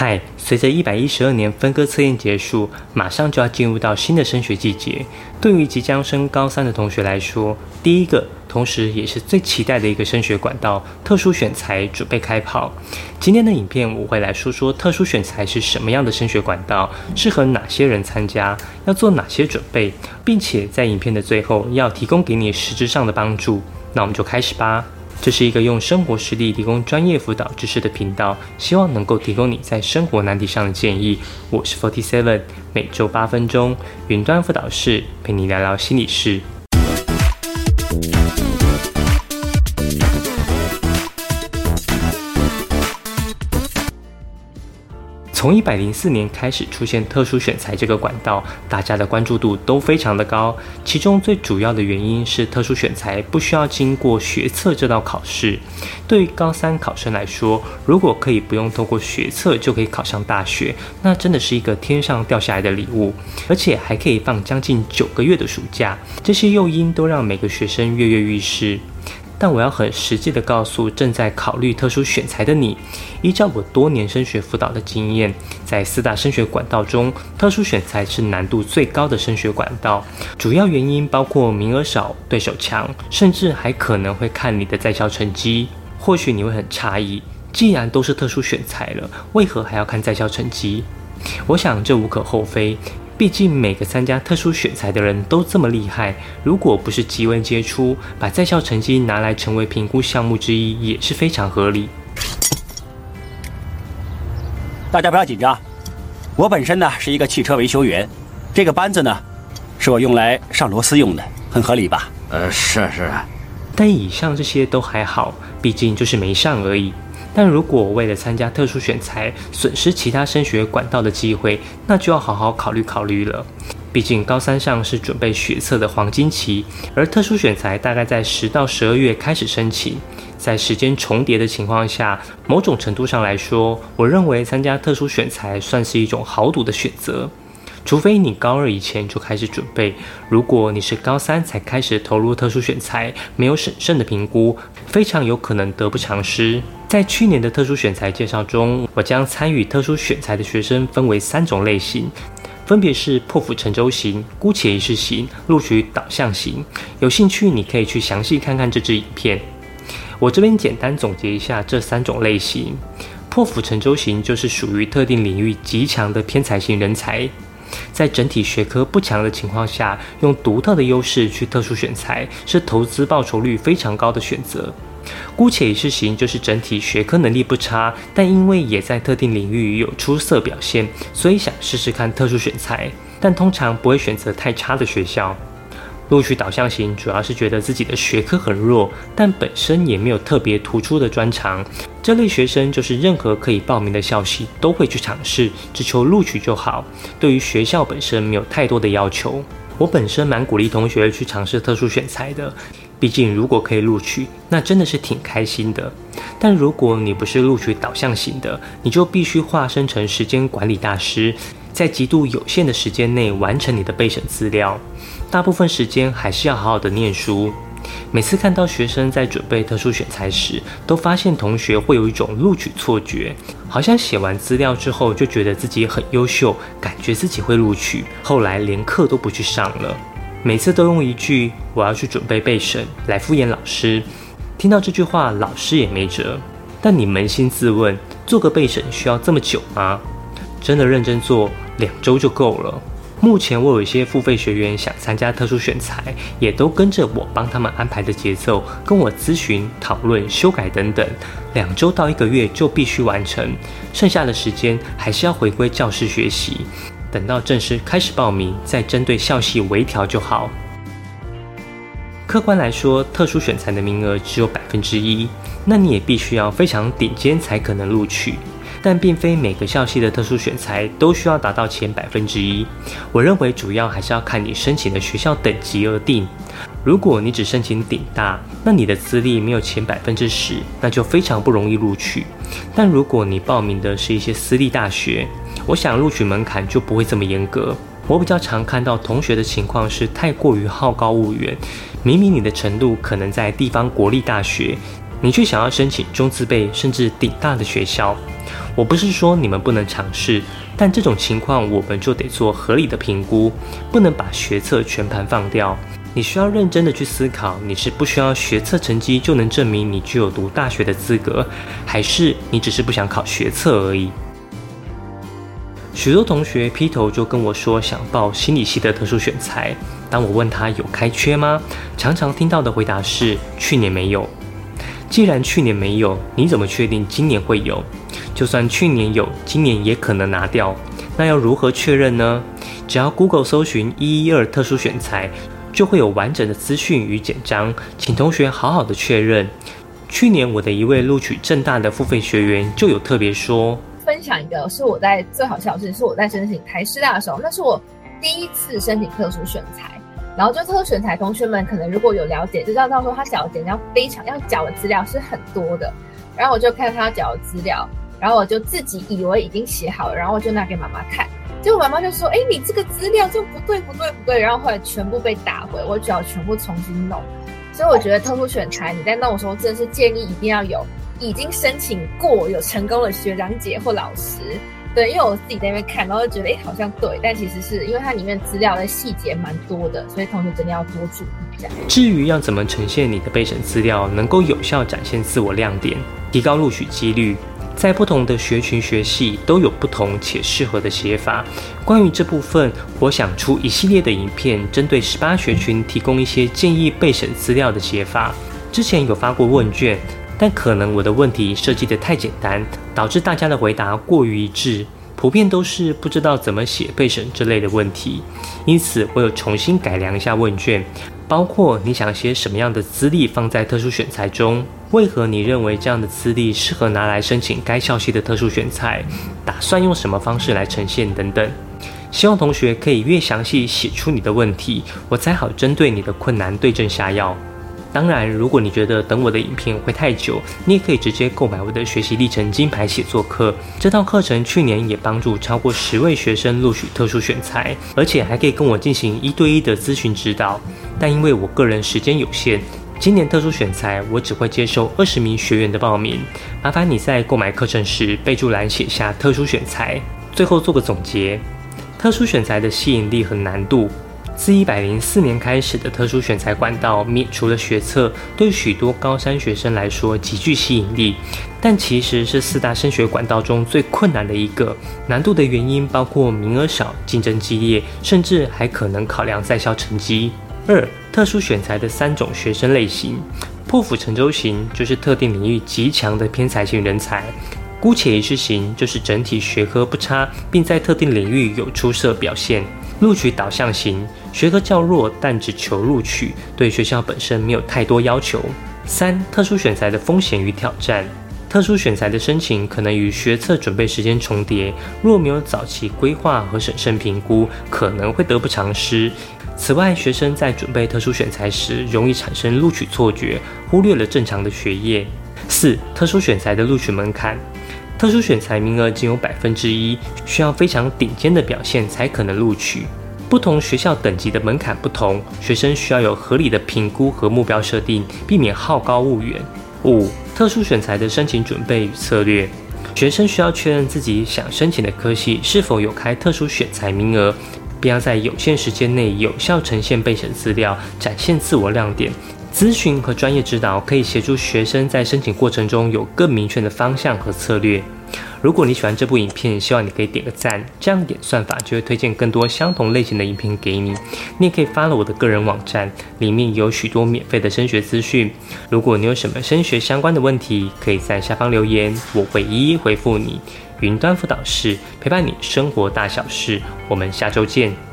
嗨，随着一百一十二年分割测验结束，马上就要进入到新的升学季节。对于即将升高三的同学来说，第一个，同时也是最期待的一个升学管道——特殊选材准备开跑。今天的影片我会来说说特殊选材是什么样的升学管道，适合哪些人参加，要做哪些准备，并且在影片的最后要提供给你实质上的帮助。那我们就开始吧。这是一个用生活实例提供专业辅导知识的频道，希望能够提供你在生活难题上的建议。我是 Forty Seven，每周八分钟云端辅导室陪你聊聊心理事。从一百零四年开始出现特殊选材这个管道，大家的关注度都非常的高。其中最主要的原因是特殊选材不需要经过学测这道考试。对于高三考生来说，如果可以不用透过学测就可以考上大学，那真的是一个天上掉下来的礼物，而且还可以放将近九个月的暑假。这些诱因都让每个学生跃跃欲试。但我要很实际的告诉正在考虑特殊选材的你，依照我多年升学辅导的经验，在四大升学管道中，特殊选材是难度最高的升学管道。主要原因包括名额少、对手强，甚至还可能会看你的在校成绩。或许你会很诧异，既然都是特殊选材了，为何还要看在校成绩？我想这无可厚非。毕竟每个参加特殊选材的人都这么厉害，如果不是极为杰出，把在校成绩拿来成为评估项目之一也是非常合理。大家不要紧张，我本身呢是一个汽车维修员，这个班子呢是我用来上螺丝用的，很合理吧？呃，是是。但以上这些都还好，毕竟就是没上而已。但如果为了参加特殊选材，损失其他升学管道的机会，那就要好好考虑考虑了。毕竟高三上是准备学测的黄金期，而特殊选材大概在十到十二月开始申请，在时间重叠的情况下，某种程度上来说，我认为参加特殊选材算是一种豪赌的选择。除非你高二以前就开始准备，如果你是高三才开始投入特殊选材，没有审慎的评估，非常有可能得不偿失。在去年的特殊选材介绍中，我将参与特殊选材的学生分为三种类型，分别是破釜沉舟型、姑且一试型、录取导向型。有兴趣你可以去详细看看这支影片。我这边简单总结一下这三种类型：破釜沉舟型就是属于特定领域极强的偏才型人才。在整体学科不强的情况下，用独特的优势去特殊选材，是投资报酬率非常高的选择。姑且一试行就是整体学科能力不差，但因为也在特定领域有出色表现，所以想试试看特殊选材，但通常不会选择太差的学校。录取导向型主要是觉得自己的学科很弱，但本身也没有特别突出的专长。这类学生就是任何可以报名的校系都会去尝试，只求录取就好。对于学校本身没有太多的要求。我本身蛮鼓励同学去尝试特殊选材的，毕竟如果可以录取，那真的是挺开心的。但如果你不是录取导向型的，你就必须化身成时间管理大师。在极度有限的时间内完成你的备审资料，大部分时间还是要好好的念书。每次看到学生在准备特殊选材时，都发现同学会有一种录取错觉，好像写完资料之后就觉得自己很优秀，感觉自己会录取，后来连课都不去上了。每次都用一句“我要去准备备审”来敷衍老师。听到这句话，老师也没辙。但你扪心自问，做个备审需要这么久吗？真的认真做？两周就够了。目前我有一些付费学员想参加特殊选材，也都跟着我帮他们安排的节奏，跟我咨询、讨论、修改等等。两周到一个月就必须完成，剩下的时间还是要回归教室学习。等到正式开始报名，再针对校系微调就好。客观来说，特殊选材的名额只有百分之一，那你也必须要非常顶尖才可能录取。但并非每个校系的特殊选材都需要达到前百分之一。我认为主要还是要看你申请的学校等级而定。如果你只申请顶大，那你的资历没有前百分之十，那就非常不容易录取。但如果你报名的是一些私立大学，我想录取门槛就不会这么严格。我比较常看到同学的情况是太过于好高骛远，明明你的程度可能在地方国立大学。你却想要申请中资辈甚至顶大的学校。我不是说你们不能尝试，但这种情况我们就得做合理的评估，不能把学测全盘放掉。你需要认真的去思考，你是不需要学测成绩就能证明你具有读大学的资格，还是你只是不想考学测而已？许多同学劈头就跟我说想报心理系的特殊选材，当我问他有开缺吗？常常听到的回答是去年没有。既然去年没有，你怎么确定今年会有？就算去年有，今年也可能拿掉。那要如何确认呢？只要 Google 搜寻一一二特殊选材，就会有完整的资讯与简章，请同学好好的确认。去年我的一位录取正大的付费学员就有特别说，分享一个是我在最好笑的事，是我在申请台师大的时候，那是我第一次申请特殊选材。然后就特殊选材同学们可能如果有了解，就知道到时候他缴的简章非常要缴的资料是很多的。然后我就看他缴的资料，然后我就自己以为已经写好了，然后我就拿给妈妈看，结果妈妈就说：“哎，你这个资料就不对不对不对。”然后后来全部被打回，我只要全部重新弄。所以我觉得特殊选材你在弄的时候，真的是建议一定要有已经申请过、有成功的学长姐或老师。对，因为我自己在那边看，然后就觉得，哎，好像对，但其实是因为它里面资料的细节蛮多的，所以同学真的要多注意一下。至于要怎么呈现你的备审资料，能够有效展现自我亮点，提高录取几率，在不同的学群学系都有不同且适合的写法。关于这部分，我想出一系列的影片，针对十八学群提供一些建议备审资料的写法。之前有发过问卷。但可能我的问题设计的太简单，导致大家的回答过于一致，普遍都是不知道怎么写备审之类的问题。因此，我有重新改良一下问卷，包括你想写什么样的资历放在特殊选材中，为何你认为这样的资历适合拿来申请该校系的特殊选材，打算用什么方式来呈现等等。希望同学可以越详细写出你的问题，我才好针对你的困难对症下药。当然，如果你觉得等我的影片会太久，你也可以直接购买我的学习历程金牌写作课。这套课程去年也帮助超过十位学生录取特殊选材，而且还可以跟我进行一对一的咨询指导。但因为我个人时间有限，今年特殊选材我只会接受二十名学员的报名。麻烦你在购买课程时备注栏写下特殊选材。最后做个总结：特殊选材的吸引力和难度。自一百零四年开始的特殊选材管道除了学测，对许多高三学生来说极具吸引力，但其实是四大升学管道中最困难的一个。难度的原因包括名额少、竞争激烈，甚至还可能考量在校成绩。二、特殊选材的三种学生类型：破釜沉舟型就是特定领域极强的偏才型人才；姑且一试型就是整体学科不差，并在特定领域有出色表现。录取导向型，学科较弱，但只求录取，对学校本身没有太多要求。三、特殊选材的风险与挑战，特殊选材的申请可能与学测准备时间重叠，若没有早期规划和审慎评估，可能会得不偿失。此外，学生在准备特殊选材时，容易产生录取错觉，忽略了正常的学业。四、特殊选材的录取门槛。特殊选材名额仅有百分之一，需要非常顶尖的表现才可能录取。不同学校等级的门槛不同，学生需要有合理的评估和目标设定，避免好高骛远。五、特殊选材的申请准备与策略，学生需要确认自己想申请的科系是否有开特殊选材名额，并要在有限时间内有效呈现备审资料，展现自我亮点。咨询和专业指导可以协助学生在申请过程中有更明确的方向和策略。如果你喜欢这部影片，希望你可以点个赞，这样点算法就会推荐更多相同类型的影片给你。你也可以发了我的个人网站，里面有许多免费的升学资讯。如果你有什么升学相关的问题，可以在下方留言，我会一一回复你。云端辅导室陪伴你生活大小事，我们下周见。